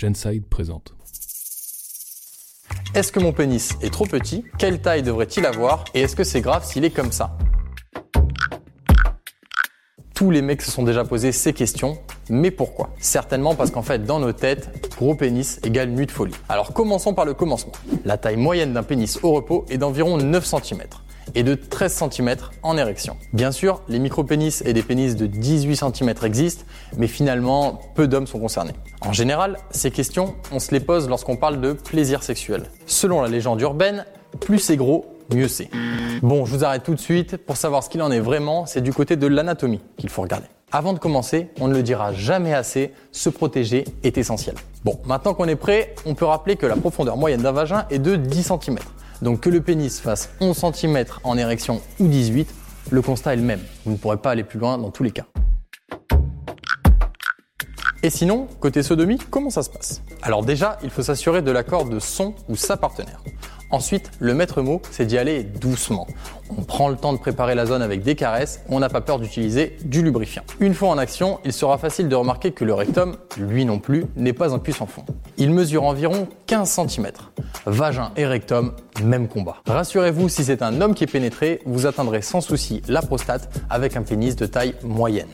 Genside présente. Est-ce que mon pénis est trop petit? Quelle taille devrait-il avoir? Et est-ce que c'est grave s'il est comme ça? Tous les mecs se sont déjà posé ces questions, mais pourquoi? Certainement parce qu'en fait, dans nos têtes, gros pénis égale nuit de folie. Alors commençons par le commencement. La taille moyenne d'un pénis au repos est d'environ 9 cm et de 13 cm en érection. Bien sûr, les micro-pénis et des pénis de 18 cm existent, mais finalement, peu d'hommes sont concernés. En général, ces questions, on se les pose lorsqu'on parle de plaisir sexuel. Selon la légende urbaine, plus c'est gros, mieux c'est. Bon, je vous arrête tout de suite. Pour savoir ce qu'il en est vraiment, c'est du côté de l'anatomie qu'il faut regarder. Avant de commencer, on ne le dira jamais assez, se protéger est essentiel. Bon, maintenant qu'on est prêt, on peut rappeler que la profondeur moyenne d'un vagin est de 10 cm. Donc que le pénis fasse 11 cm en érection ou 18, le constat est le même. Vous ne pourrez pas aller plus loin dans tous les cas. Et sinon, côté sodomie, comment ça se passe? Alors déjà, il faut s'assurer de l'accord de son ou sa partenaire. Ensuite, le maître mot, c'est d'y aller doucement. On prend le temps de préparer la zone avec des caresses, on n'a pas peur d'utiliser du lubrifiant. Une fois en action, il sera facile de remarquer que le rectum, lui non plus, n'est pas un puissant fond. Il mesure environ 15 cm. Vagin et rectum, même combat. Rassurez-vous, si c'est un homme qui est pénétré, vous atteindrez sans souci la prostate avec un pénis de taille moyenne.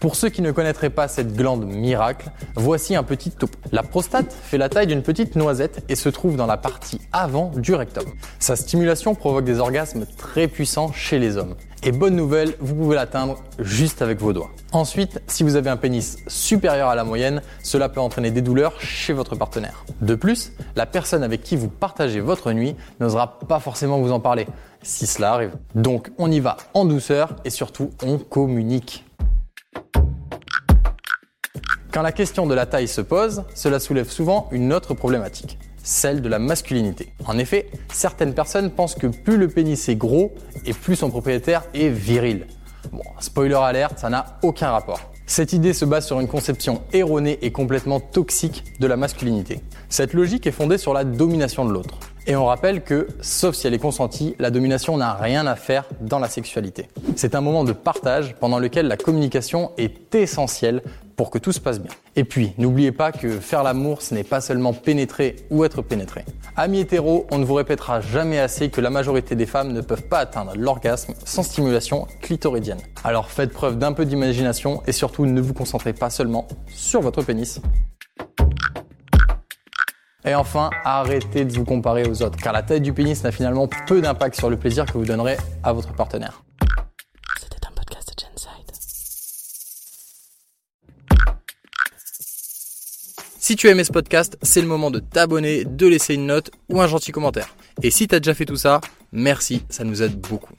Pour ceux qui ne connaîtraient pas cette glande miracle, voici un petit topo. La prostate fait la taille d'une petite noisette et se trouve dans la partie avant du rectum. Sa stimulation provoque des orgasmes très puissants chez les hommes. Et bonne nouvelle, vous pouvez l'atteindre juste avec vos doigts. Ensuite, si vous avez un pénis supérieur à la moyenne, cela peut entraîner des douleurs chez votre partenaire. De plus, la personne avec qui vous partagez votre nuit n'osera pas forcément vous en parler, si cela arrive. Donc on y va en douceur et surtout on communique. Quand la question de la taille se pose, cela soulève souvent une autre problématique, celle de la masculinité. En effet, certaines personnes pensent que plus le pénis est gros et plus son propriétaire est viril. Bon, spoiler alerte, ça n'a aucun rapport. Cette idée se base sur une conception erronée et complètement toxique de la masculinité. Cette logique est fondée sur la domination de l'autre. Et on rappelle que, sauf si elle est consentie, la domination n'a rien à faire dans la sexualité. C'est un moment de partage pendant lequel la communication est essentielle pour que tout se passe bien. Et puis, n'oubliez pas que faire l'amour, ce n'est pas seulement pénétrer ou être pénétré. Amis hétéros, on ne vous répétera jamais assez que la majorité des femmes ne peuvent pas atteindre l'orgasme sans stimulation clitoridienne. Alors faites preuve d'un peu d'imagination et surtout ne vous concentrez pas seulement sur votre pénis. Et enfin, arrêtez de vous comparer aux autres, car la taille du pénis n'a finalement peu d'impact sur le plaisir que vous donnerez à votre partenaire. C'était un podcast de Genside. Si tu as aimé ce podcast, c'est le moment de t'abonner, de laisser une note ou un gentil commentaire. Et si tu as déjà fait tout ça, merci, ça nous aide beaucoup.